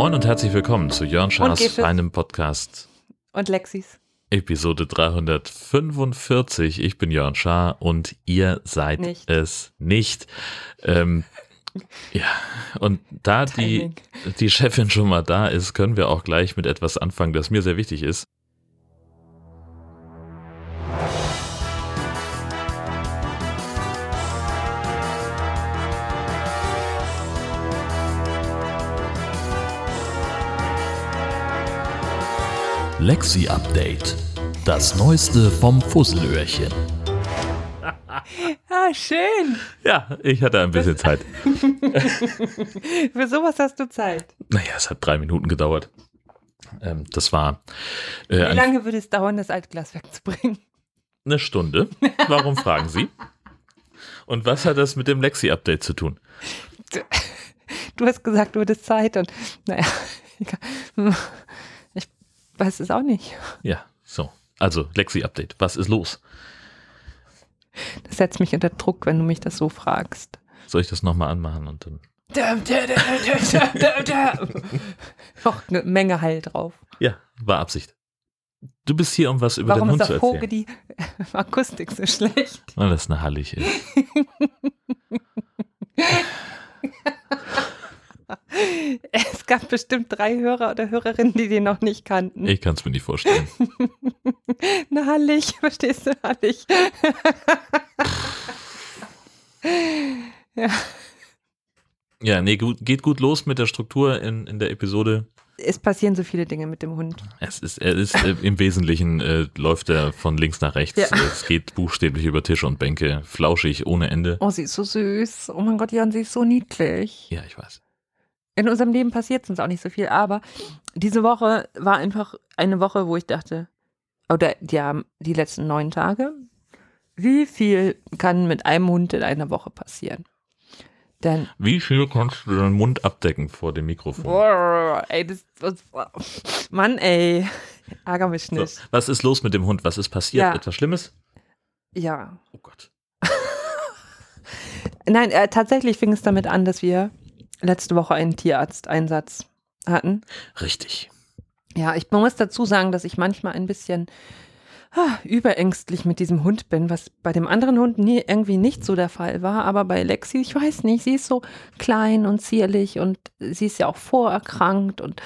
Moin und herzlich willkommen zu Jörn Schaas feinem Podcast. Und Lexis. Episode 345. Ich bin Jörn Schaar und ihr seid Nicht. es nicht. Ähm, ja, und da die, die Chefin schon mal da ist, können wir auch gleich mit etwas anfangen, das mir sehr wichtig ist. Lexi Update. Das Neueste vom Fusselöhrchen. Ah, schön. Ja, ich hatte ein bisschen Zeit. Für sowas hast du Zeit. Naja, es hat drei Minuten gedauert. Ähm, das war äh, Wie lange würde es dauern, das Altglas wegzubringen? eine Stunde. Warum fragen Sie? Und was hat das mit dem Lexi-Update zu tun? Du hast gesagt, du hattest Zeit und naja, egal. Weiß es auch nicht. Ja, so. Also, Lexi-Update. Was ist los? Das setzt mich unter Druck, wenn du mich das so fragst. Soll ich das nochmal anmachen und dann. Da, da, da, da, da, da, da. Noch eine Menge Heil drauf. Ja, war Absicht. Du bist hier, um was über Warum den ist Hund zu auf Hoge erzählen. die Akustik so schlecht? Weil das eine Hallig ist. Es gab bestimmt drei Hörer oder Hörerinnen, die den noch nicht kannten. Ich kann es mir nicht vorstellen. Na, Hallig, verstehst du, Hallig? ja. Ja, nee, gut, geht gut los mit der Struktur in, in der Episode. Es passieren so viele Dinge mit dem Hund. Es ist, er ist äh, im Wesentlichen äh, läuft er von links nach rechts. Ja. Es geht buchstäblich über Tische und Bänke, flauschig ohne Ende. Oh, sie ist so süß. Oh mein Gott, Jan, sie ist so niedlich. Ja, ich weiß. In unserem Leben passiert uns auch nicht so viel, aber diese Woche war einfach eine Woche, wo ich dachte, oder ja, die letzten neun Tage, wie viel kann mit einem Hund in einer Woche passieren? Denn, Wie viel kannst du deinen Mund abdecken vor dem Mikrofon? boah, ey, das, das Mann, ey, ärger mich So, nicht. was ist los mit dem Hund? Was ist passiert? Ja. Etwas Schlimmes? Ja, Oh Gott. Nein, äh, tatsächlich fing es damit an, dass wir letzte Woche einen Tierarzteinsatz hatten. Richtig. Ja, ich muss dazu sagen, dass ich manchmal ein bisschen ah, überängstlich mit diesem Hund bin, was bei dem anderen Hund nie, irgendwie nicht so der Fall war. Aber bei Lexi, ich weiß nicht, sie ist so klein und zierlich und sie ist ja auch vorerkrankt und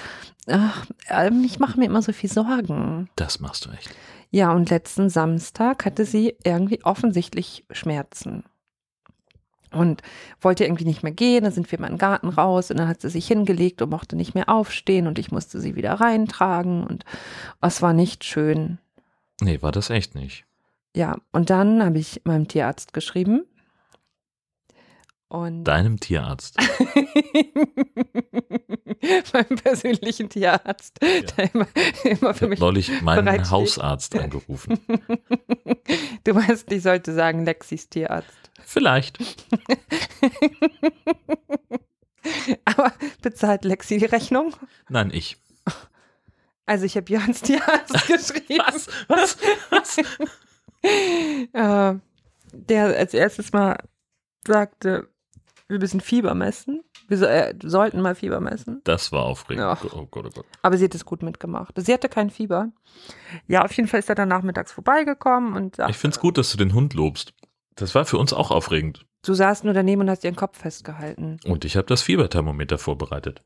ach, ähm, ich mache mir immer so viel Sorgen. Das machst du echt. Ja, und letzten Samstag hatte sie irgendwie offensichtlich Schmerzen. Und wollte irgendwie nicht mehr gehen. Dann sind wir mal in den Garten raus und dann hat sie sich hingelegt und mochte nicht mehr aufstehen und ich musste sie wieder reintragen und es war nicht schön. Nee, war das echt nicht. Ja, und dann habe ich meinem Tierarzt geschrieben. Und Deinem Tierarzt. meinem persönlichen Tierarzt, der immer, immer Ich für mich. neulich meinen. Hausarzt angerufen. Du weißt, ich sollte sagen Lexis Tierarzt. Vielleicht. Aber bezahlt Lexi die Rechnung? Nein, ich. Also ich habe Jörns Tierarzt geschrieben. Was? Was? Was? Äh, der als erstes mal sagte, wir müssen Fieber messen. Wir so, äh, sollten mal Fieber messen. Das war aufregend. Ach. Oh Gott, oh Gott. Aber sie hat es gut mitgemacht. Sie hatte kein Fieber. Ja, auf jeden Fall ist er dann nachmittags vorbeigekommen und sagte, Ich finde es gut, dass du den Hund lobst. Das war für uns auch aufregend. du saßt nur daneben und hast ihren Kopf festgehalten. Und ich habe das Fieberthermometer vorbereitet.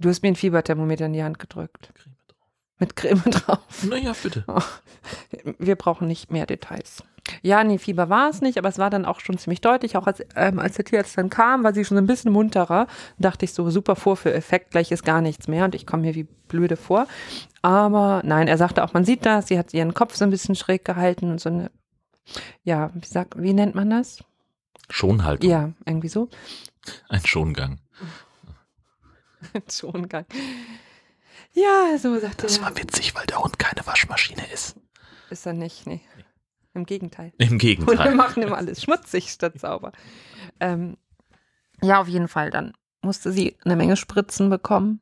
Du hast mir ein Fieberthermometer in die Hand gedrückt. Mit Creme drauf. Naja, bitte. Wir brauchen nicht mehr Details. Ja, nee, Fieber war es nicht, aber es war dann auch schon ziemlich deutlich. Auch als, ähm, als der Tierarzt dann kam, war sie schon so ein bisschen munterer. Dachte ich so, super Vorführeffekt, gleich ist gar nichts mehr und ich komme mir wie blöde vor. Aber nein, er sagte auch, man sieht das, sie hat ihren Kopf so ein bisschen schräg gehalten und so eine, ja, wie, sag, wie nennt man das? Schonhaltung. Ja, irgendwie so. Ein Schongang. Schongang. Ja, so sagte Das er. war witzig, weil der Hund keine Waschmaschine ist. Ist er nicht, nee. Im Gegenteil. Im Und wir Gegenteil. machen immer alles schmutzig statt sauber. Ähm, ja, auf jeden Fall. Dann musste sie eine Menge Spritzen bekommen.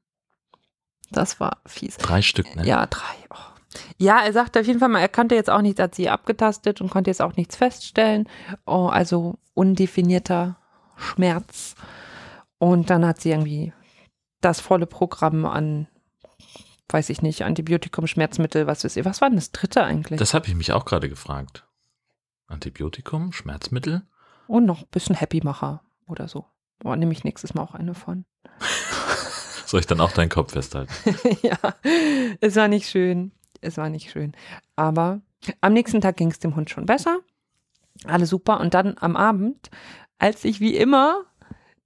Das war fies. Drei Stück, ne? Ja, drei. Oh. Ja, er sagte auf jeden Fall mal, er konnte jetzt auch nichts, hat sie abgetastet und konnte jetzt auch nichts feststellen. Oh, also undefinierter Schmerz. Und dann hat sie irgendwie das volle Programm an, weiß ich nicht, Antibiotikum, Schmerzmittel, was ist ihr. Was war denn das dritte eigentlich? Das habe ich mich auch gerade gefragt. Antibiotikum, Schmerzmittel? Und noch ein bisschen Happymacher oder so. Boah, nehme ich nächstes Mal auch eine von. Soll ich dann auch deinen Kopf festhalten? ja, es war nicht schön. Es war nicht schön. Aber am nächsten Tag ging es dem Hund schon besser. Alles super. Und dann am Abend, als ich wie immer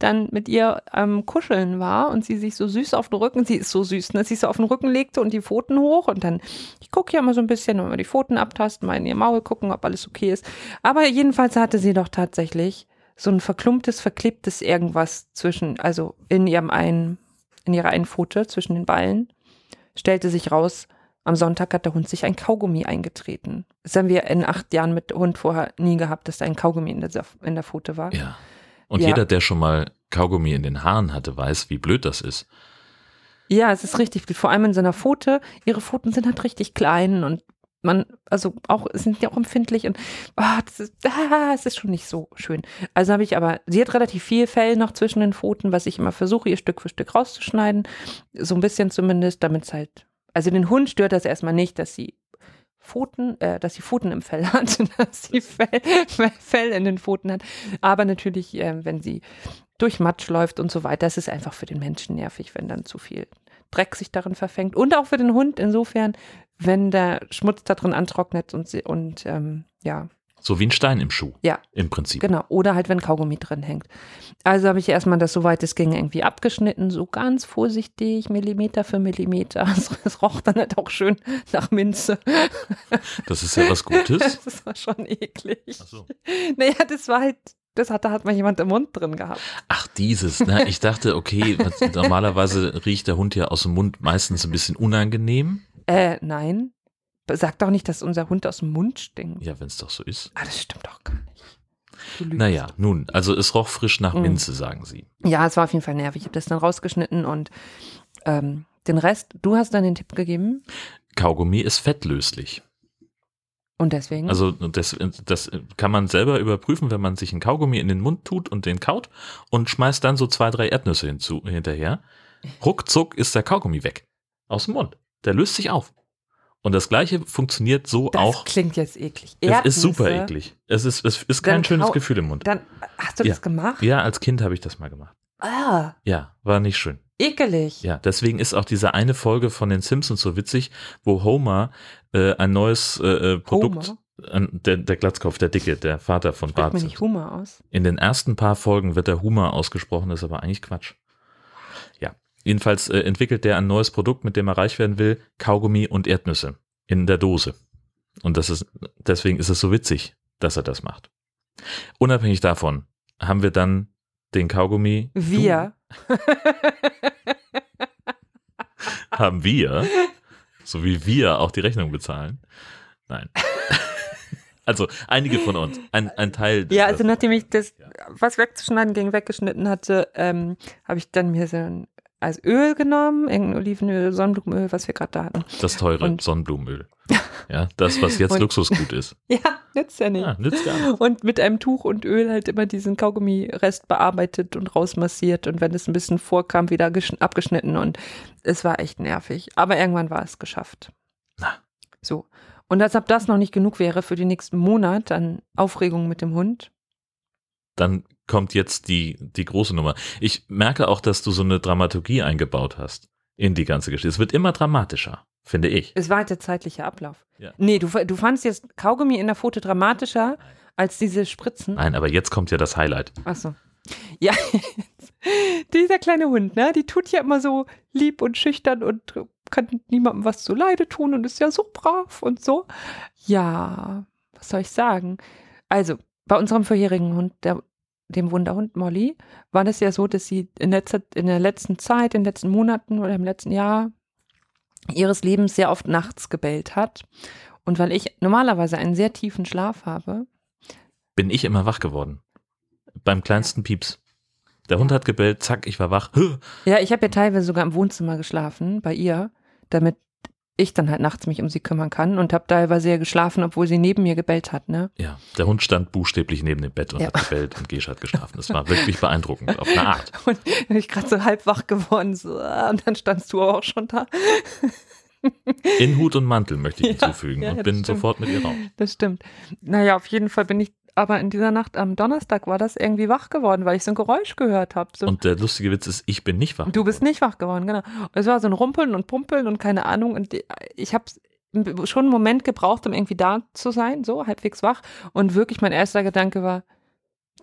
dann mit ihr am Kuscheln war und sie sich so süß auf den Rücken, sie ist so süß, ne, sich so auf den Rücken legte und die Pfoten hoch und dann, ich gucke ja mal so ein bisschen, mal die Pfoten abtasten, mal in ihr Maul gucken, ob alles okay ist. Aber jedenfalls hatte sie doch tatsächlich so ein verklumptes, verklebtes irgendwas zwischen, also in ihrem einen, in ihrer einen Pfote zwischen den Ballen, stellte sich raus, am Sonntag hat der Hund sich ein Kaugummi eingetreten. Das haben wir in acht Jahren mit Hund vorher nie gehabt, dass da ein Kaugummi in der, in der Pfote war. Ja. Und Ja. jeder, der schon mal Kaugummi in den Haaren hatte, weiß, wie blöd das ist. Ja, es ist richtig blöd. Vor allem in so einer Pfote. Ihre Pfoten sind halt richtig klein und man, also auch, sind ja auch empfindlich und ah, das ist, ah, es ist schon nicht so schön. Also habe ich aber, sie hat relativ viel Fell noch zwischen den Pfoten, was ich immer versuche, ihr Stück für Stück rauszuschneiden. So ein bisschen zumindest, damit es halt, also den Hund stört das erstmal nicht, dass sie Pfoten, äh, dass sie Pfoten im Fell hat, dass sie Fell, Fell in den Pfoten hat. Aber natürlich, äh, wenn sie durch Matsch läuft und so weiter, das ist einfach für den Menschen nervig, wenn dann zu viel Dreck sich darin verfängt. Und auch für den Hund insofern, wenn der Schmutz da drin antrocknet und, sie, und ähm, ja, So wie ein Stein im Schuh. Ja. Im Prinzip. genau. Oder halt, wenn Kaugummi drin hängt. Also habe ich erstmal das, soweit es ging, irgendwie abgeschnitten, so ganz vorsichtig, Millimeter für Millimeter. Es, roch dann halt auch schön nach Minze. Das ist ja was Gutes. Das war schon eklig. Ach so. Naja, das war halt, das hat, da hat mal jemand im Mund drin gehabt. Ach, dieses. Na, ich dachte, okay, normalerweise riecht der Hund ja aus dem Mund meistens ein bisschen unangenehm. Äh, nein. Sag doch nicht, dass unser Hund aus dem Mund stinkt. Ja, wenn es doch so ist. Ah, das stimmt doch gar nicht. Naja, nun, also es roch frisch nach Mhm. Minze, sagen sie. Ja, es war auf jeden Fall nervig. Ich habe das dann rausgeschnitten und ähm, den Rest, du hast dann den Tipp gegeben Kaugummi ist fettlöslich. und deswegen. Also das, das kann man selber überprüfen, wenn man sich einen Kaugummi in den Mund tut und den kaut und schmeißt dann so zwei, drei Erdnüsse hinzu, hinterher. Ruckzuck ist der Kaugummi weg. Aus dem Mund. Der löst sich auf. Und das gleiche funktioniert so das auch. klingt jetzt eklig. Es ist super Erdnüsse, eklig. Es ist, es ist kein Dann schönes Gefühl im Mund. Dann hast du Ja. das gemacht? Ja, als Kind habe ich das mal gemacht. Ah, Ja, war nicht schön. ekelig. Ja, deswegen ist auch diese eine Folge von den Simpsons so witzig, wo Homer äh, ein neues äh, äh, Produkt, Homer? Der, der Glatzkopf, der Dicke, der Vater von Spricht Bart. mir nicht Humor aus. In den ersten paar Folgen wird der Humor ausgesprochen, ist aber eigentlich Quatsch. Jedenfalls äh, entwickelt der ein neues Produkt, mit dem er reich werden will, Kaugummi und Erdnüsse in der Dose. Und das ist, deswegen ist es so witzig, dass er das macht. Unabhängig davon haben wir dann den Kaugummi. Wir. Haben wir, so wie wir auch die Rechnung bezahlen. Nein. Also einige von uns, ein, ein Teil. Ja, also nachdem ich das, was wegzuschneiden ging, weggeschnitten hatte, ähm, habe ich dann mir so ein als Öl genommen, irgendein Olivenöl, Sonnenblumenöl, was wir gerade da hatten. das teure Und- Sonnenblumenöl. Ja, das, was jetzt Und- Luxusgut ist. Ja, nützt ja nicht. Ja, nützt gar nichts. Und mit einem Tuch und Öl halt immer diesen Kaugummi-Rest bearbeitet und rausmassiert und wenn es ein bisschen vorkam, wieder geschn- abgeschnitten und es war echt nervig. Aber irgendwann war es geschafft. Na. So. Und als ob das noch nicht genug wäre für den nächsten Monat an Aufregung mit dem Hund. Dann kommt jetzt die, die große Nummer. Ich merke auch, dass du so eine Dramaturgie eingebaut hast in die ganze Geschichte. Es wird immer dramatischer, finde ich. Es war halt der zeitliche Ablauf. Ja. Nee, du, du fandst jetzt Kaugummi in der Pfote dramatischer als diese Spritzen. Nein, aber jetzt kommt ja das Highlight. Achso. Ja, dieser kleine Hund, ne, die tut ja immer so lieb und schüchtern und kann niemandem was zu Leide tun und ist ja so brav und so. Ja, was soll ich sagen? Also, bei unserem vorherigen Hund, der, dem Wunderhund Molly, war das ja so, dass sie in, letzter, in der letzten Zeit, in den letzten Monaten oder im letzten Jahr ihres Lebens sehr oft nachts gebellt hat. Und weil ich normalerweise einen sehr tiefen Schlaf habe, Bin ich immer wach geworden. Beim kleinsten Pieps. Der Hund hat gebellt, zack, ich war wach. Ja, ich habe ja teilweise sogar im Wohnzimmer geschlafen, bei ihr, damit ich dann halt nachts mich um sie kümmern kann und habe teilweise ja geschlafen, obwohl sie neben mir gebellt hat. Ne? Ja, der Hund stand buchstäblich neben dem Bett und Ja. hat gebellt und Gesche hat geschlafen. Das war wirklich beeindruckend, auf eine Art. Und bin ich gerade so halb wach geworden so, ah, und dann standst du auch schon da. In Hut und Mantel möchte ich hinzufügen ja, und bin stimmt. sofort mit ihr raus. Das stimmt. Naja, auf jeden Fall bin ich aber in dieser Nacht am Donnerstag war das irgendwie wach geworden, weil ich so ein Geräusch gehört habe. So, Und der lustige Witz ist, ich bin nicht wach. du bist nicht wach geworden, genau. Es war so ein Rumpeln und Pumpeln und keine Ahnung. Und ich habe schon einen Moment gebraucht, um irgendwie da zu sein, so halbwegs wach. Und wirklich mein erster Gedanke war,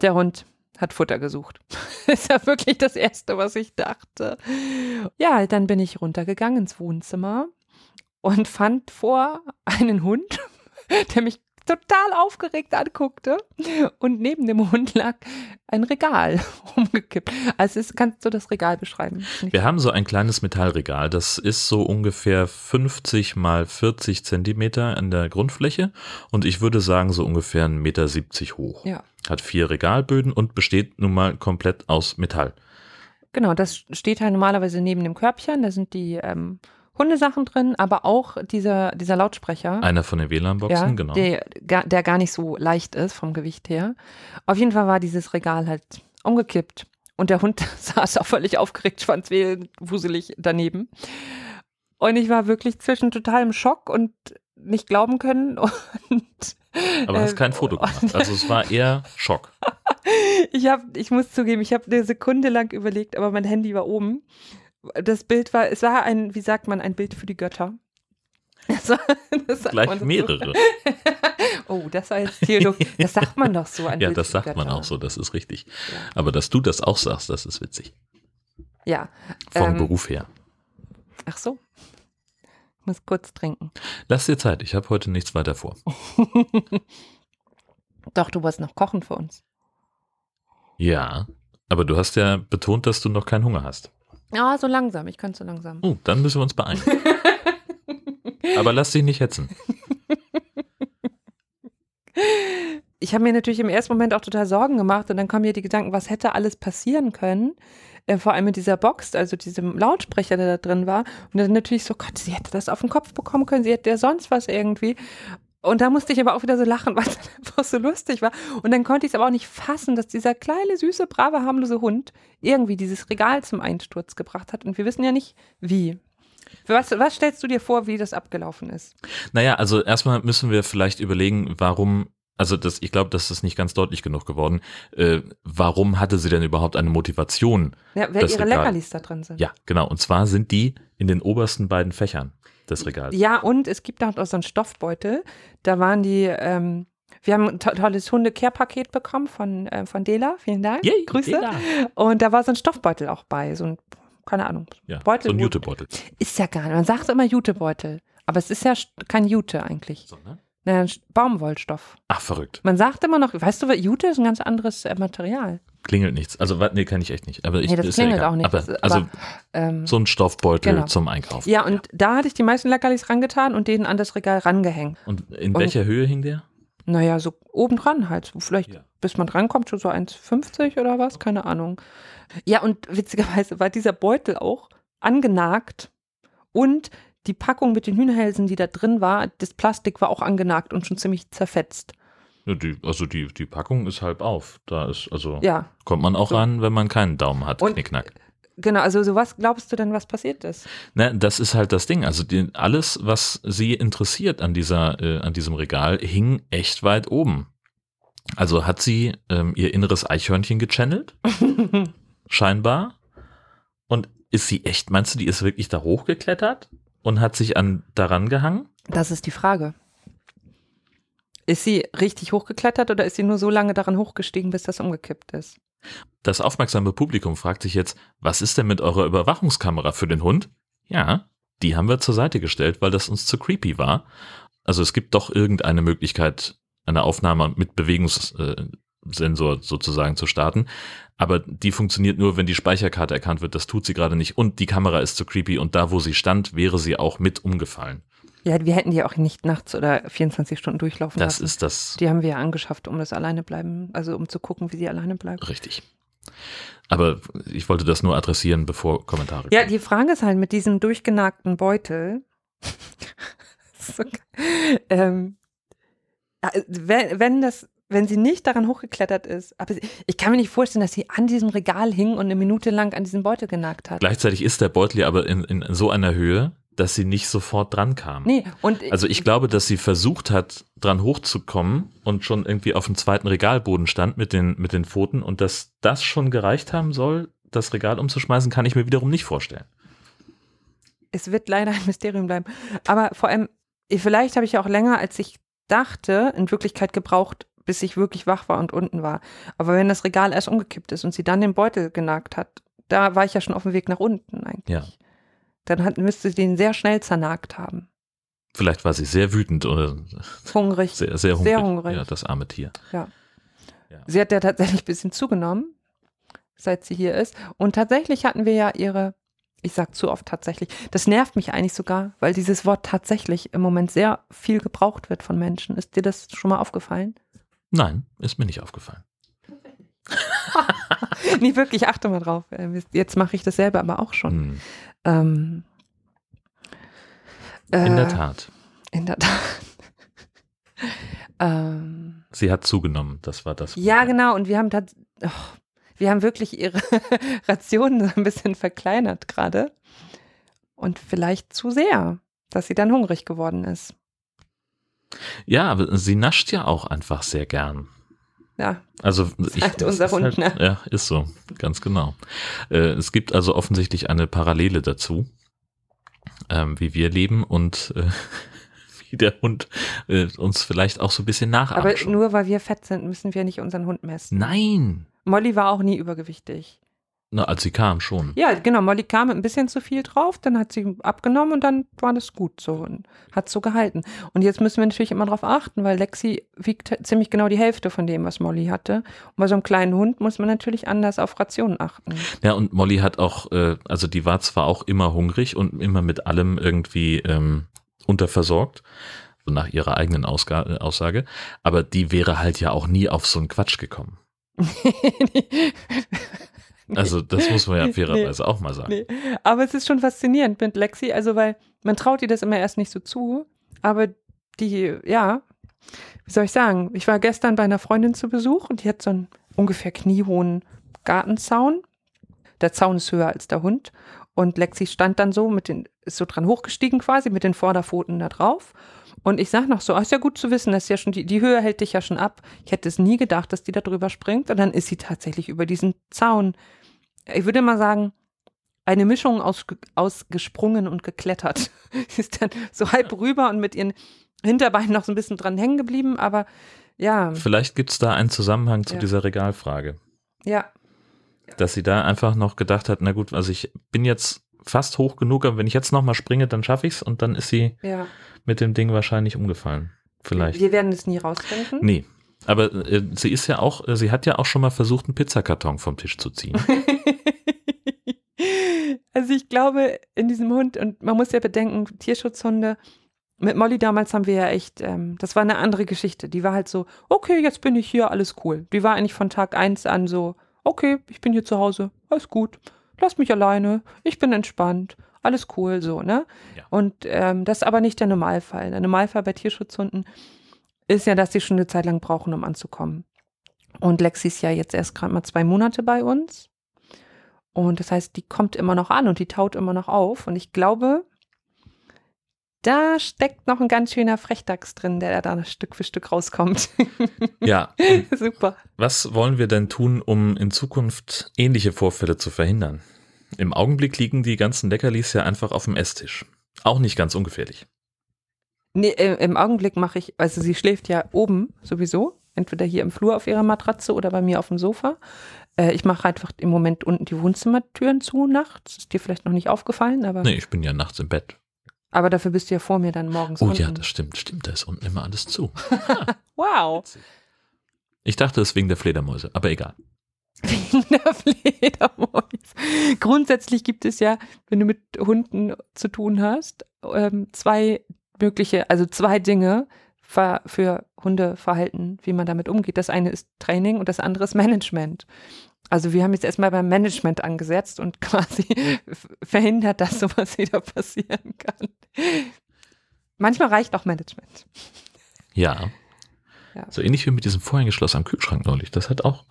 der Hund hat Futter gesucht. ist ja wirklich das Erste, was ich dachte. Ja, dann bin ich runtergegangen ins Wohnzimmer und fand vor einen Hund, der mich total aufgeregt anguckte. Und neben dem Hund lag ein Regal umgekippt. Also es, kannst du das Regal beschreiben? Wir haben so ein kleines Metallregal, das ist so ungefähr 50 mal 40 Zentimeter an der Grundfläche und ich würde sagen so ungefähr 1,70 Meter hoch. Ja. Hat vier Regalböden und besteht nun mal komplett aus Metall. Genau, das steht halt normalerweise neben dem Körbchen. Da sind die ähm, Hundesachen drin, aber auch dieser, dieser Lautsprecher. Einer von den WLAN-Boxen, ja, genau. der, gar- der gar nicht so leicht ist vom Gewicht her. Auf jeden Fall war dieses Regal halt umgekippt. Und der Hund saß auch völlig aufgeregt, schwanzwuselig daneben. Und ich war wirklich zwischen totalem Schock und nicht glauben können. Und, Aber hast äh, kein Foto gemacht. Also es war eher Schock. ich habe, ich muss zugeben, ich habe eine Sekunde lang überlegt, aber mein Handy war oben. Das Bild war, es war ein, wie sagt man, ein Bild für die Götter. Das war, das Gleich mehrere. Oh, das war jetzt Theologie. Das sagt man doch so. Ein Ja, Bild das sagt man auch so, das ist richtig. Ja. Aber dass du das auch sagst, das ist witzig. Ja. Vom Ähm, Beruf her. Ach so. Ich muss kurz trinken. Lass dir Zeit, ich habe heute nichts weiter vor. Doch, du wolltest noch kochen für uns. Ja, aber du hast ja betont, dass du noch keinen Hunger hast. Ja, so langsam. Ich kann so langsam. Oh, dann müssen wir uns beeilen. aber lass dich nicht hetzen. Ich habe mir natürlich im ersten Moment auch total Sorgen gemacht und dann kommen mir die Gedanken, was hätte alles passieren können? Äh, vor allem mit dieser Box, also diesem Lautsprecher, der da drin war. Und dann natürlich so, Gott, sie hätte das auf den Kopf bekommen können, sie hätte ja sonst was irgendwie. Und da musste ich aber auch wieder so lachen, weil es einfach so lustig war. Und dann konnte ich es aber auch nicht fassen, dass dieser kleine, süße, brave, harmlose Hund irgendwie dieses Regal zum Einsturz gebracht hat. Und wir wissen ja nicht, wie. Was, was stellst du dir vor, wie das abgelaufen ist? Naja, also erstmal müssen wir vielleicht überlegen, warum, also das, ich glaube, das ist nicht ganz deutlich genug geworden. Äh, warum hatte sie denn überhaupt eine Motivation? Ja, Das ihre Regal. Leckerlis da drin sind. Ja, genau. Und zwar sind die in den obersten beiden Fächern des Regals. Ja, und es gibt auch so einen Stoffbeutel. Da waren die, ähm, wir haben ein to tolles Hunde-Care-Paket bekommen von, äh, von Dela. Vielen Dank. Yay, Grüße. Dela. Und da war so ein Stoffbeutel auch bei. So ein, keine Ahnung. Ja, Beutel, so ein Jutebeutel. Ist ja gar nicht. Man sagt immer Jutebeutel. Aber es ist ja kein Jute eigentlich. So? Nein, St- Baumwollstoff. Ach, verrückt. Man sagt immer noch, weißt du, Jute ist ein ganz anderes äh, Material. Klingelt nichts. Also, nee, kann ich echt nicht. Aber ich, Nee, das ja klingelt egal. auch nicht. Aber, also, aber, Ähm, so ein Stoffbeutel Genau. zum Einkaufen. ja, und da hatte ich die meisten Leckerlis rangetan und denen an das Regal rangehängt. Und in Und- welcher Höhe hing der? Naja, so obendran halt. So Vielleicht, Ja. bis man drankommt, schon so 1,50 oder was, keine Ahnung. Ja, und witzigerweise war dieser Beutel auch angenagt und die Packung mit den Hühnerhälsen, die da drin war, das Plastik war auch angenagt und schon ziemlich zerfetzt. Ja, die, also die, die Packung ist halb auf. Da ist, also Ja, kommt man auch So. ran, wenn man keinen Daumen hat. Und- Knickknack. genau. Also, so was glaubst du denn, was passiert ist? Ne, das ist halt das Ding. Also die, alles, was sie interessiert an dieser, äh, an diesem Regal, hing echt weit oben. Also hat sie ähm, ihr inneres Eichhörnchen gechannelt, scheinbar. Und ist sie echt, meinst du, die ist wirklich da hochgeklettert und hat sich an daran gehangen? Das ist die Frage. Ist sie richtig hochgeklettert oder ist sie nur so lange daran hochgestiegen, bis das umgekippt ist? Das aufmerksame Publikum fragt sich jetzt, was ist denn mit eurer Überwachungskamera für den Hund? Ja, die haben wir zur Seite gestellt, weil das uns zu creepy war. Also es gibt doch irgendeine Möglichkeit, eine Aufnahme mit Bewegungssensor sozusagen zu starten. Aber die funktioniert nur, wenn die Speicherkarte erkannt wird. Das tut sie gerade nicht. Und die Kamera ist zu creepy. Und da, wo sie stand, wäre sie auch mit umgefallen. Ja, wir hätten die auch nicht nachts oder 24 Stunden durchlaufen Das lassen. ist das Die haben wir ja angeschafft, um das alleine bleiben, also um zu gucken, wie sie alleine bleibt. richtig. Aber ich wollte das nur adressieren, bevor Kommentare Ja, kommen. die Frage ist halt mit diesem durchgenagten Beutel, so ähm, äh, wenn, wenn das wenn sie nicht daran hochgeklettert ist. Aber ich kann mir nicht vorstellen, dass sie an diesem Regal hing und eine Minute lang an diesem Beutel genagt hat. Gleichzeitig ist der Beutel ja aber in, in so einer Höhe, dass sie nicht sofort dran kam. Nee, und also ich glaube, dass sie versucht hat, dran hochzukommen und schon irgendwie auf dem zweiten Regalboden stand mit den, mit den Pfoten und dass das schon gereicht haben soll, das Regal umzuschmeißen, kann ich mir wiederum nicht vorstellen. Es wird leider ein Mysterium bleiben. Aber vor allem, vielleicht habe ich ja auch länger, als ich dachte, in Wirklichkeit gebraucht, bis ich wirklich wach war und unten war. Aber wenn das Regal erst umgekippt ist und sie dann den Beutel genagt hat, da war ich ja schon auf dem Weg nach unten eigentlich. Ja. Dann hat, müsste sie den sehr schnell zernagt haben. Vielleicht war sie sehr wütend oder hungrig. Sehr, sehr hungrig. Sehr hungrig. Ja, das arme Tier. Ja. ja. Sie hat ja tatsächlich ein bisschen zugenommen, seit sie hier ist. Und tatsächlich hatten wir ja ihre, ich sag zu oft tatsächlich, das nervt mich eigentlich sogar, weil dieses Wort tatsächlich im Moment sehr viel gebraucht wird von Menschen. Ist dir das schon mal aufgefallen? Nein, ist mir nicht aufgefallen. nee, wirklich, achte mal drauf. Äh, jetzt mache ich das selber aber auch schon. Hm. Ähm, in der äh, Tat. In der Tat. ähm, Sie hat zugenommen, das war das. Ja, genau. Und wir haben das, oh, wir haben wirklich ihre Rationen so ein bisschen verkleinert gerade. Und vielleicht zu sehr, dass sie dann hungrig geworden ist. Ja, aber sie nascht ja auch einfach sehr gern. Ja. Also ich, sagt unser Hund, halt, ne? Ja, ist so, ganz genau. Äh, es gibt also offensichtlich eine Parallele dazu, ähm, wie wir leben und äh, wie der Hund äh, uns vielleicht auch so ein bisschen nachahmt. Aber nur weil wir fett sind, müssen wir nicht unseren Hund messen. Nein. Molly war auch nie übergewichtig. Na, als sie kam schon. Ja, genau. Molly kam mit ein bisschen zu viel drauf, dann hat sie abgenommen und dann war das gut so und hat so gehalten. Und jetzt müssen wir natürlich immer darauf achten, weil Lexi wiegt ziemlich genau die Hälfte von dem, was Molly hatte. Und bei so einem kleinen Hund muss man natürlich anders auf Rationen achten. Ja, und Molly hat auch, äh, also die war zwar auch immer hungrig und immer mit allem irgendwie ähm, unterversorgt, so nach ihrer eigenen Ausga Aussage, aber die wäre halt ja auch nie auf so einen Quatsch gekommen. Also das muss man ja fairerweise nee, auch mal sagen. Nee. Aber es ist schon faszinierend mit Lexi, also weil man traut ihr das immer erst nicht so zu, aber die, ja, wie soll ich sagen, ich war gestern bei einer Freundin zu Besuch und die hat so einen ungefähr kniehohen Gartenzaun. Der Zaun ist höher als der Hund und Lexi stand dann so mit den, ist so dran hochgestiegen quasi mit den Vorderpfoten da drauf und ich sage noch so, oh, ist ja gut zu wissen, dass ja schon die, die Höhe hält dich ja schon ab. Ich hätte es nie gedacht, dass die da drüber springt. Und dann ist sie tatsächlich über diesen Zaun. Ich würde mal sagen, eine Mischung aus, aus gesprungen und geklettert. sie ist dann so halb rüber und mit ihren Hinterbeinen noch so ein bisschen dran hängen geblieben, aber ja. Vielleicht gibt es da einen Zusammenhang zu ja. dieser Regalfrage. Ja. Dass sie da einfach noch gedacht hat, na gut, also ich bin jetzt fast hoch genug, aber wenn ich jetzt nochmal springe, dann schaffe ich es und dann ist sie ja. Mit dem Ding wahrscheinlich umgefallen. Vielleicht. Wir werden es nie rausfinden. Nee. Aber äh, sie ist ja auch, äh, sie hat ja auch schon mal versucht, einen Pizzakarton vom Tisch zu ziehen. also ich glaube, in diesem Hund, und man muss ja bedenken, Tierschutzhunde, mit Molly damals haben wir ja echt, ähm, das war eine andere Geschichte. Die war halt so, okay, jetzt bin ich hier, alles cool. Die war eigentlich von Tag eins an so, okay, ich bin hier zu Hause, alles gut lass mich alleine, ich bin entspannt, alles cool, so, ne? Ja. Und ähm, das ist aber nicht der Normalfall. Der Normalfall bei Tierschutzhunden ist ja, dass sie schon eine Zeit lang brauchen, um anzukommen. Und Lexi ist ja jetzt erst gerade mal zwei Monate bei uns. Und das heißt, die kommt immer noch an und die taut immer noch auf. Und ich glaube, da steckt noch ein ganz schöner Frechdachs drin, der da Stück für Stück rauskommt. Ja. Super. Was wollen wir denn tun, um in Zukunft ähnliche Vorfälle zu verhindern? Im Augenblick liegen die ganzen Leckerlis ja einfach auf dem Esstisch. Auch nicht ganz ungefährlich. Nee, im Augenblick mache ich, also sie schläft ja oben sowieso, entweder hier im Flur auf ihrer Matratze oder bei mir auf dem Sofa. Äh, ich mache einfach im Moment unten die Wohnzimmertüren zu nachts. Ist dir vielleicht noch nicht aufgefallen, aber. Nee, ich bin ja nachts im Bett. Aber dafür bist du ja vor mir dann morgens. Oh unten. ja, das stimmt, stimmt. Da ist unten immer alles zu. wow. Ich dachte, es ist wegen der Fledermäuse, aber egal. Wegen der Fledermäuse. Grundsätzlich gibt es ja, wenn du mit Hunden zu tun hast, ähm, zwei mögliche, also zwei Dinge für Hundeverhalten, wie man damit umgeht. Das eine ist Training und das andere ist Management. Also wir haben jetzt erstmal beim Management angesetzt und quasi verhindert, dass sowas wieder passieren kann. Manchmal reicht auch Management. Ja. Ja. So ähnlich wie mit diesem Vorhängeschloss am Kühlschrank neulich. Das hat auch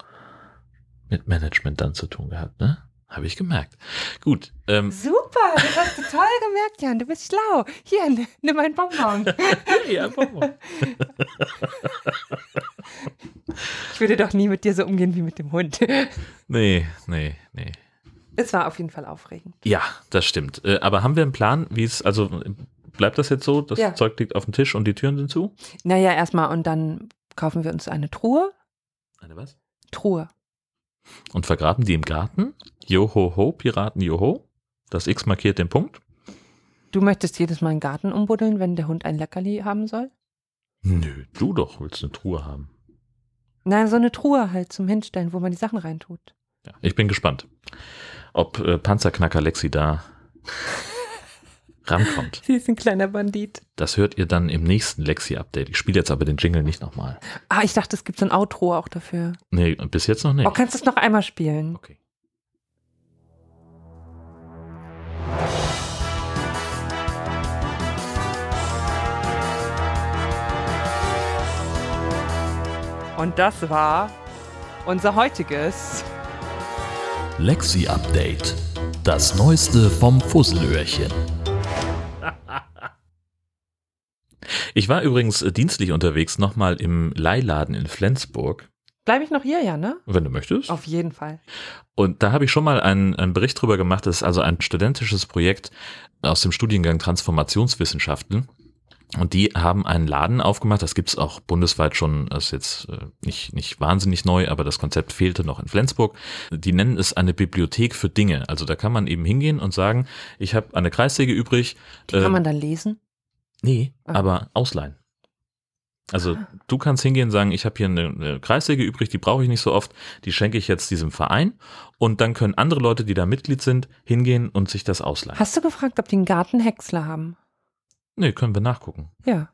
mit Management dann zu tun gehabt, ne? Habe ich gemerkt. Gut. Ähm, Super, das hast du toll gemerkt, Jan. Du bist schlau. Hier, nimm ein Bonbon. ja, Bonbon. Ich würde doch nie mit dir so umgehen wie mit dem Hund. nee, nee, nee. Es war auf jeden Fall aufregend. Ja, das stimmt. Äh, aber haben wir einen Plan, wie es, also bleibt das jetzt so? Das Ja. Zeug liegt auf dem Tisch und die Türen sind zu? Naja, erstmal und dann kaufen wir uns eine Truhe. Eine was? Truhe. Und vergraben die im Garten? Joho ho, Piraten Joho. Das X markiert den Punkt. Du möchtest jedes Mal einen Garten umbuddeln, wenn der Hund ein Leckerli haben soll? Nö, du doch willst eine Truhe haben. Nein, so eine Truhe halt zum Hinstellen, wo man die Sachen reintut. Ja, ich bin gespannt, ob äh, Panzerknacker Lexi da rankommt. Sie ist ein kleiner Bandit. Das hört ihr dann im nächsten Lexi-Update. Ich spiele jetzt aber den Jingle nicht nochmal. Ah, ich dachte, es gibt so ein Outro auch dafür. Nee, bis jetzt noch nicht. Oh, kannst du es noch einmal spielen? Okay. Und das war unser heutiges. Lexi Update. Das Neueste vom Fusselöhrchen. Ich war übrigens äh, dienstlich unterwegs nochmal im Leihladen in Flensburg, Bleibe ich noch hier, ja, ne? wenn du möchtest. Auf jeden Fall. Und da habe ich schon mal einen, einen Bericht drüber gemacht. Das ist also ein studentisches Projekt aus dem Studiengang Transformationswissenschaften. Und die haben einen Laden aufgemacht. Das gibt's auch bundesweit schon. Das ist jetzt äh, nicht, nicht wahnsinnig neu, aber das Konzept fehlte noch in Flensburg. Die nennen es eine Bibliothek für Dinge. Also da kann man eben hingehen und sagen, ich habe eine Kreissäge übrig. Die kann ähm, man dann lesen. Nee, Ah. aber ausleihen. Also du kannst hingehen und sagen, ich habe hier eine, eine Kreissäge übrig, die brauche ich nicht so oft, die schenke ich jetzt diesem Verein und dann können andere Leute, die da Mitglied sind, hingehen und sich das ausleihen. Hast du gefragt, ob die einen Gartenhäcksler haben? Nee, können wir nachgucken. Ja.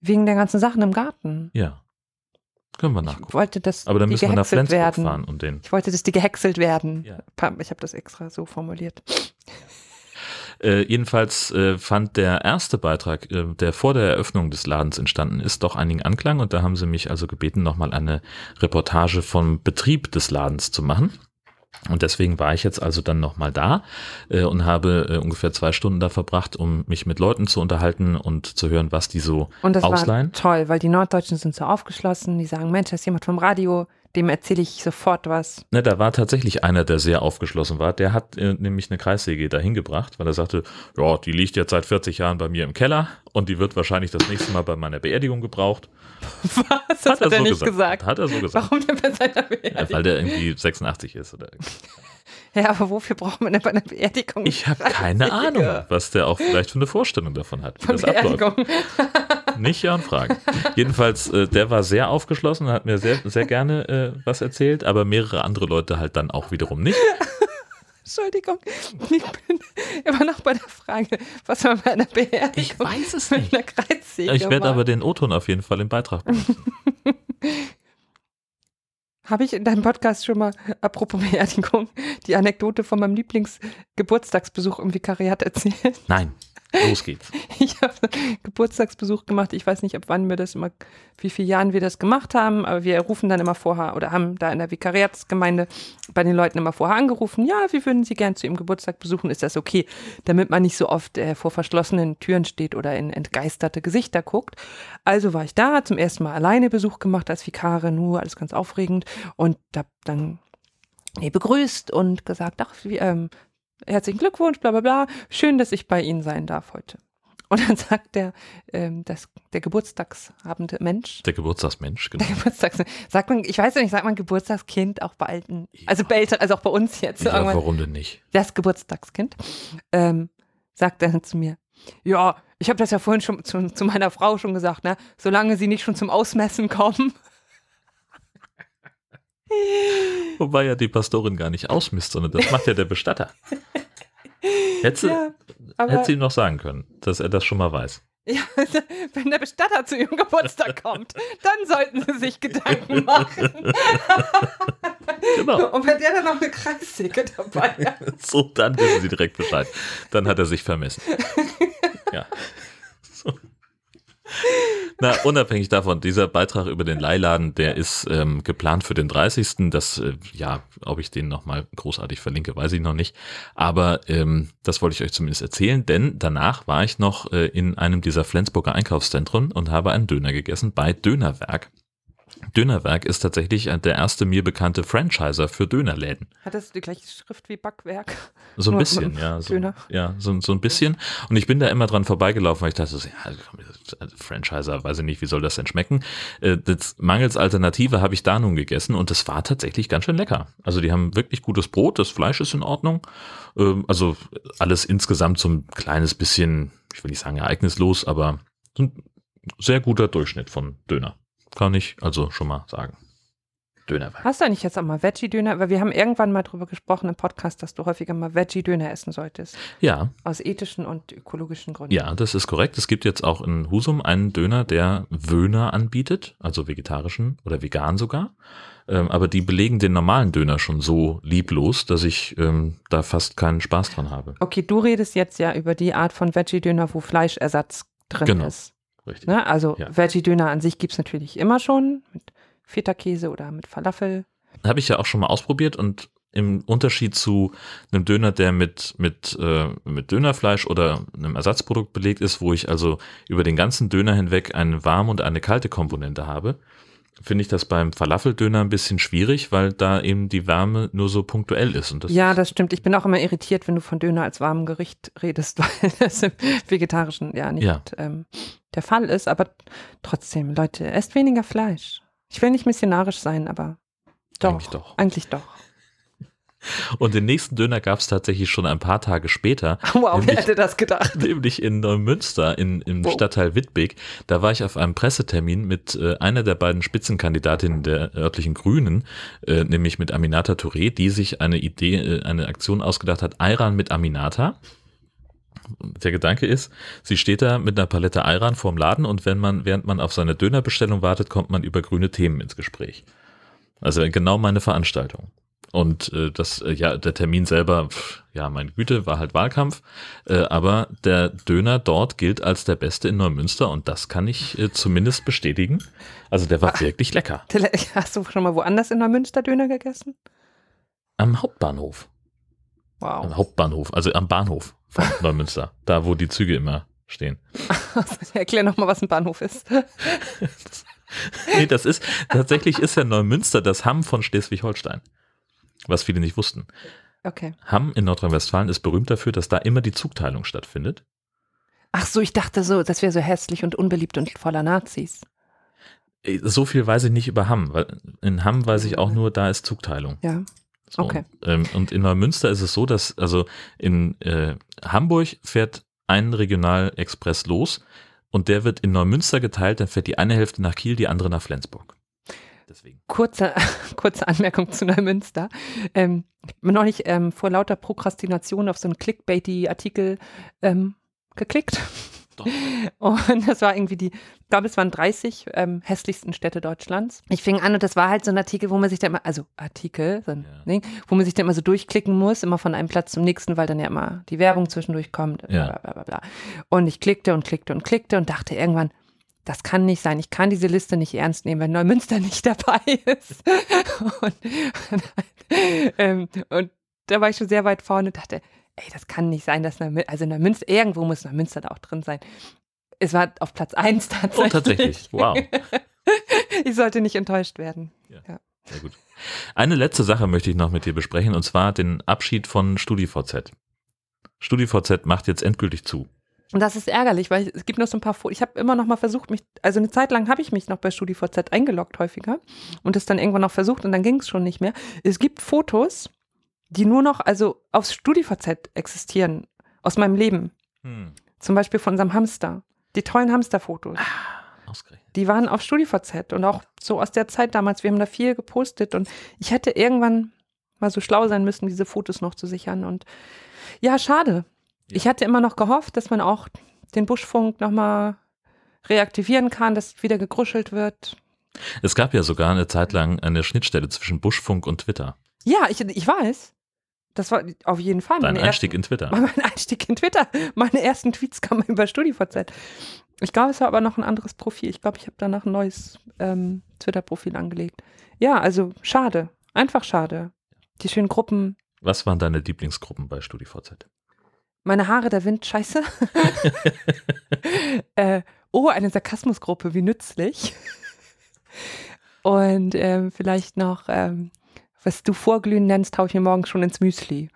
Wegen der ganzen Sachen im Garten. Ja. Können wir Ich nachgucken. wollte, dass Aber dann die müssen wir nach Flensburg werden. fahren und den. Ich wollte, dass die gehäckselt werden. Ja. Ich habe das extra so formuliert. Äh, jedenfalls äh, fand der erste Beitrag, äh, der vor der Eröffnung des Ladens entstanden ist, doch einigen Anklang und da haben sie mich also gebeten, nochmal eine Reportage vom Betrieb des Ladens zu machen. Und deswegen war ich jetzt also dann nochmal da äh, und habe äh, ungefähr zwei Stunden da verbracht, um mich mit Leuten zu unterhalten und zu hören, was die so Und das ausleihen. war toll, weil die Norddeutschen sind so aufgeschlossen. Die sagen, Mensch, da ist jemand vom Radio, dem erzähle ich sofort was. Ne, da war tatsächlich einer, der sehr aufgeschlossen war. Der hat äh, nämlich eine Kreissäge dahin gebracht, weil er sagte, ja, die liegt jetzt seit 40 Jahren bei mir im Keller und die wird wahrscheinlich das nächste Mal bei meiner Beerdigung gebraucht. Was? Das hat, er so nicht gesagt. Hat er so gesagt. Warum denn bei seiner Ja, Beerdigung? weil der irgendwie 86 ist. Oder Ja, aber wofür braucht man denn bei einer Beerdigung? ich habe keine? Ahnung, was der auch vielleicht für eine Vorstellung davon hat, wie Von das abläuft. Nicht Jörn fragen. Jedenfalls, äh, der war sehr aufgeschlossen und hat mir sehr, sehr gerne äh, was erzählt, aber mehrere andere Leute halt dann auch wiederum nicht. Entschuldigung, ich bin immer noch bei der Frage, was man bei einer Beerdigung weiß es mit einer Kreissäge Ich werde aber den O-Ton auf jeden Fall im Beitrag benutzen. Habe ich in deinem Podcast schon mal, apropos Beerdigung, die Anekdote von meinem Lieblingsgeburtstagsbesuch im Vikariat erzählt? Nein, los geht's. Ich habe Geburtstagsbesuch gemacht. Ich weiß nicht, ab wann wir das immer, wie viele Jahren wir das gemacht haben, aber wir rufen dann immer vorher oder haben da in der Vikariatsgemeinde bei den Leuten immer vorher angerufen, ja, wir würden Sie gern zu Ihrem Geburtstag besuchen, ist das okay? Damit man nicht so oft äh, vor verschlossenen Türen steht oder in entgeisterte Gesichter guckt. Also war ich da, zum ersten Mal alleine Besuch gemacht als Vikare, nur alles ganz aufregend und hab dann nee, begrüßt und gesagt, ach, wie, ähm, herzlichen Glückwunsch, bla bla bla, schön, dass ich bei Ihnen sein darf heute. Und dann sagt der, ähm, das, der geburtstagshabende Mensch, Der Geburtstagsmensch, genau. der Geburtstags, sagt man, ich weiß ja nicht, sagt man Geburtstagskind auch bei alten, also bei Eltern, also auch bei uns jetzt, Ja, irgendwann, warum denn nicht? das Geburtstagskind, ähm, sagt dann zu mir, ja, ich habe das ja vorhin schon zu, zu meiner Frau schon gesagt, ne, solange sie nicht schon zum Ausmessen kommen. Wobei ja die Pastorin gar nicht ausmisst, sondern das macht ja der Bestatter. Hätte sie, Ja, hätte sie ihm noch sagen können, dass er das schon mal weiß. Ja, wenn der Bestatter zu ihrem Geburtstag kommt, dann sollten sie sich Gedanken machen. Genau. Und wenn der dann noch eine Kreissäge dabei hat. So, dann wissen sie direkt Bescheid. Dann hat er sich vermessen. Ja. Na, unabhängig davon, dieser Beitrag über den Leihladen, der ist ähm, geplant für den 30. Das, äh, ja, ob ich den nochmal großartig verlinke, weiß ich noch nicht. Aber ähm, das wollte ich euch zumindest erzählen, denn danach war ich noch äh, in einem dieser Flensburger Einkaufszentren und habe einen Döner gegessen bei Dönerwerk. Dönerwerk ist tatsächlich der erste mir bekannte Franchiser für Dönerläden. Hat das die gleiche Schrift wie Backwerk? So ein bisschen, ja. So, Döner. ja, so, so ein bisschen. Und ich bin da immer dran vorbeigelaufen, weil ich dachte, so, ja, also Franchiser, weiß ich nicht, wie soll das denn schmecken? Äh, Das mangels Alternative habe ich da nun gegessen und es war tatsächlich ganz schön lecker. Also die haben wirklich gutes Brot, das Fleisch ist in Ordnung. Ähm, Also alles insgesamt so ein kleines bisschen, ich will nicht sagen ereignislos, aber so ein sehr guter Durchschnitt von Döner. Kann ich also schon mal sagen. Dönerwerk. Hast du eigentlich jetzt auch mal Veggie-Döner? Weil wir haben irgendwann mal drüber gesprochen im Podcast, dass du häufiger mal Veggie-Döner essen solltest. Ja, Aus ethischen und ökologischen Gründen. Ja, das ist korrekt. Es gibt jetzt auch in Husum einen Döner, der Wöhner anbietet, also vegetarischen oder vegan sogar. Ähm, aber die belegen den normalen Döner schon so lieblos, dass ich ähm, da fast keinen Spaß dran habe. Okay, du redest jetzt ja über die Art von Veggie-Döner, wo Fleischersatz drin Genau. ist. Richtig. Ne? Also Ja. Veggie-Döner an sich gibt es natürlich immer schon mit Feta-Käse oder mit Falafel. Habe ich ja auch schon mal ausprobiert und im Unterschied zu einem Döner, der mit, mit, äh, mit Dönerfleisch oder einem Ersatzprodukt belegt ist, wo ich also über den ganzen Döner hinweg eine warme und eine kalte Komponente habe, finde ich das beim Falafeldöner ein bisschen schwierig, weil da eben die Wärme nur so punktuell ist. Und das ja, das stimmt. Ich bin auch immer irritiert, wenn du von Döner als warmem Gericht redest, weil das im Vegetarischen ja nicht Ja. Ähm, der Fall ist. Aber trotzdem, Leute, esst weniger Fleisch. Ich will nicht missionarisch sein, aber doch. Eigentlich doch. Eigentlich doch. Und den nächsten Döner gab es tatsächlich schon ein paar Tage später, Wow, wer Nämlich- hätte das gedacht? nämlich in Neumünster in, im Wow. Stadtteil Wittbek. Da war ich auf einem Pressetermin mit äh, einer der beiden Spitzenkandidatinnen der örtlichen Grünen, äh, nämlich mit Aminata Touré, die sich eine Idee, äh, eine Aktion ausgedacht hat, Ayran mit Aminata. Der Gedanke ist, sie steht da mit einer Palette Ayran vorm Laden und wenn man, während man auf seine Dönerbestellung wartet, kommt man über grüne Themen ins Gespräch. Also genau meine Veranstaltung. Und äh, das, äh, ja, der Termin selber, pff, ja, meine Güte, war halt Wahlkampf. Äh, aber der Döner dort gilt als der beste in Neumünster und das kann ich äh, zumindest bestätigen. Also der war wirklich lecker. Tele- Hast du schon mal woanders in Neumünster Döner gegessen? Am Hauptbahnhof. Wow. Am Hauptbahnhof, also am Bahnhof von Neumünster. Da, wo die Züge immer stehen. Erklär nochmal, was ein Bahnhof ist. Nee, das ist, tatsächlich ist ja Neumünster das Hamm von Schleswig-Holstein. Was viele nicht wussten. Okay. Hamm in Nordrhein-Westfalen ist berühmt dafür, dass da immer die Zugteilung stattfindet. Ach so, ich dachte so, das wäre so hässlich und unbeliebt und voller Nazis. Äh, So viel weiß ich nicht über Hamm, weil in Hamm weiß ich auch nur, da ist Zugteilung. Ja. So, Okay. Und, ähm, und in Neumünster ist es so, dass also in äh, Hamburg fährt ein Regionalexpress los und der wird in Neumünster geteilt, dann fährt die eine Hälfte nach Kiel, die andere nach Flensburg. Deswegen. Kurze, kurze Anmerkung zu Neumünster. Ähm, ich bin noch nicht ähm, vor lauter Prokrastination auf so einen Clickbaity-Artikel ähm, geklickt. Doch. Und das war irgendwie die, ich glaube, es waren 30 ähm, hässlichsten Städte Deutschlands. Ich fing an und das war halt so ein Artikel, wo man sich da immer, also Artikel, so ein Ja. Ding, wo man sich da immer so durchklicken muss, immer von einem Platz zum nächsten, weil dann ja immer die Werbung zwischendurch kommt. Ja. Bla, bla, bla, bla. Und ich klickte und klickte und klickte und dachte irgendwann, das kann nicht sein. Ich kann diese Liste nicht ernst nehmen, wenn Neumünster nicht dabei ist. Und, ähm, und da war ich schon sehr weit vorne und dachte, ey, das kann nicht sein, dass Neumünster, also Neumünster, irgendwo muss Neumünster da auch drin sein. Es war auf Platz 1 tatsächlich. Oh, tatsächlich. Wow. Ich sollte nicht enttäuscht werden. Sehr gut. Eine letzte Sache möchte ich noch mit dir besprechen und zwar den Abschied von StudiVZ. StudiVZ macht jetzt endgültig zu. Und das ist ärgerlich, weil es gibt noch so ein paar Fotos. Ich habe immer noch mal versucht, mich, also eine Zeit lang habe ich mich noch bei StudiVZ eingeloggt häufiger und das dann irgendwann noch versucht und dann ging es schon nicht mehr. Es gibt Fotos, die nur noch also auf StudiVZ existieren aus meinem Leben. Hm. Zum Beispiel von unserem Hamster. Die tollen Hamsterfotos. Ausgerechnet. Die waren auf StudiVZ und auch so aus der Zeit damals. Wir haben da viel gepostet und ich hätte irgendwann mal so schlau sein müssen, diese Fotos noch zu sichern. Und ja, schade. Ja. Ich hatte immer noch gehofft, dass man auch den Buschfunk nochmal reaktivieren kann, dass wieder gegruschelt wird. Es gab ja sogar eine Zeit lang eine Schnittstelle zwischen Buschfunk und Twitter. Ja, ich, ich weiß. Das war auf jeden Fall Dein meine Einstieg in Twitter. ersten, mein Einstieg in Twitter. Meine ersten Tweets kamen über StudiVZ. Ich glaube, es war aber noch ein anderes Profil. Ich glaube, ich habe danach ein neues ähm, Twitter-Profil angelegt. Ja, also schade. Einfach schade. Die schönen Gruppen. Was waren deine Lieblingsgruppen bei StudiVZ? Meine Haare, der Wind, scheiße. äh, oh, eine Sarkasmusgruppe, wie nützlich. Und ähm, vielleicht noch, ähm, was du Vorglühen nennst, haue ich mir morgens schon ins Müsli.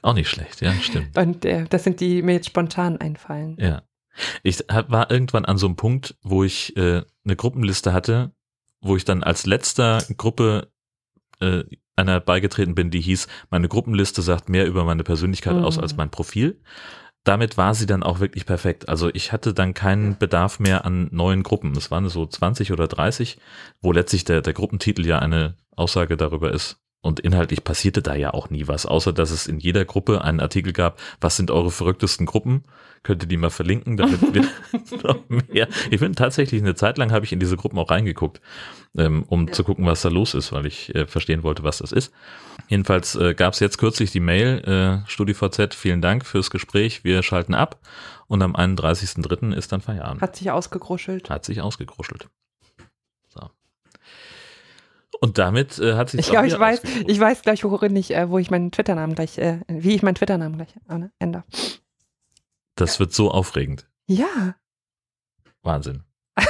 Auch nicht schlecht, ja, stimmt. Und äh, das sind die, die mir jetzt spontan einfallen. Ja. Ich hab, war irgendwann an so einem Punkt, wo ich äh, eine Gruppenliste hatte, wo ich dann als letzter Gruppe äh, einer beigetreten bin, die hieß, meine Gruppenliste sagt mehr über meine Persönlichkeit aus Mhm. als mein Profil. Damit war sie dann auch wirklich perfekt. Also ich hatte dann keinen Bedarf mehr an neuen Gruppen. Es waren so 20 oder 30, wo letztlich der, der Gruppentitel ja eine Aussage darüber ist. Und inhaltlich passierte da ja auch nie was, außer dass es in jeder Gruppe einen Artikel gab, was sind eure verrücktesten Gruppen? Könnt ihr die mal verlinken, damit wir noch mehr. Ich bin tatsächlich eine Zeit lang habe ich in diese Gruppen auch reingeguckt, ähm, um zu gucken, was da los ist, weil ich äh, verstehen wollte, was das ist. Jedenfalls äh, gab es jetzt kürzlich die Mail, äh, StudiVZ, vielen Dank fürs Gespräch, wir schalten ab und am 31.03. ist dann Feierabend. Hat sich ausgegruschelt. Hat sich ausgekruschelt. Und damit äh, hat sich Ich glaube, ich weiß, ich weiß gleich, worin ich, äh, wo ich meinen Twitter-Namen gleich, äh, wie ich meinen Twitter-Namen gleich äh, ändere. Das wird so aufregend. Ja, Wahnsinn.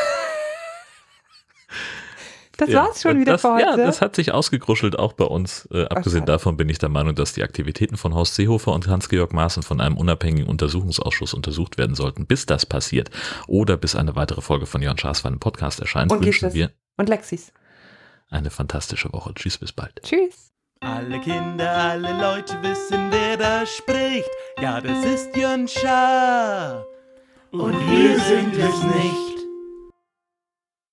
das Ja, war's schon wieder das, für heute. Ja, das hat sich ausgekruschelt, auch bei uns. Äh, abgesehen schade. davon bin ich der Meinung, dass die Aktivitäten von Horst Seehofer und Hans-Georg Maaßen von einem unabhängigen Untersuchungsausschuss untersucht werden sollten, bis das passiert. Oder bis eine weitere Folge von Jörn Schaas im Podcast erscheint, Und wünschen wir Und Lexis. Eine fantastische Woche. Tschüss, bis bald. Tschüss. Alle Kinder, alle Leute wissen, wer da spricht. Ja, das ist Jön Schaar. Und wir sind es nicht.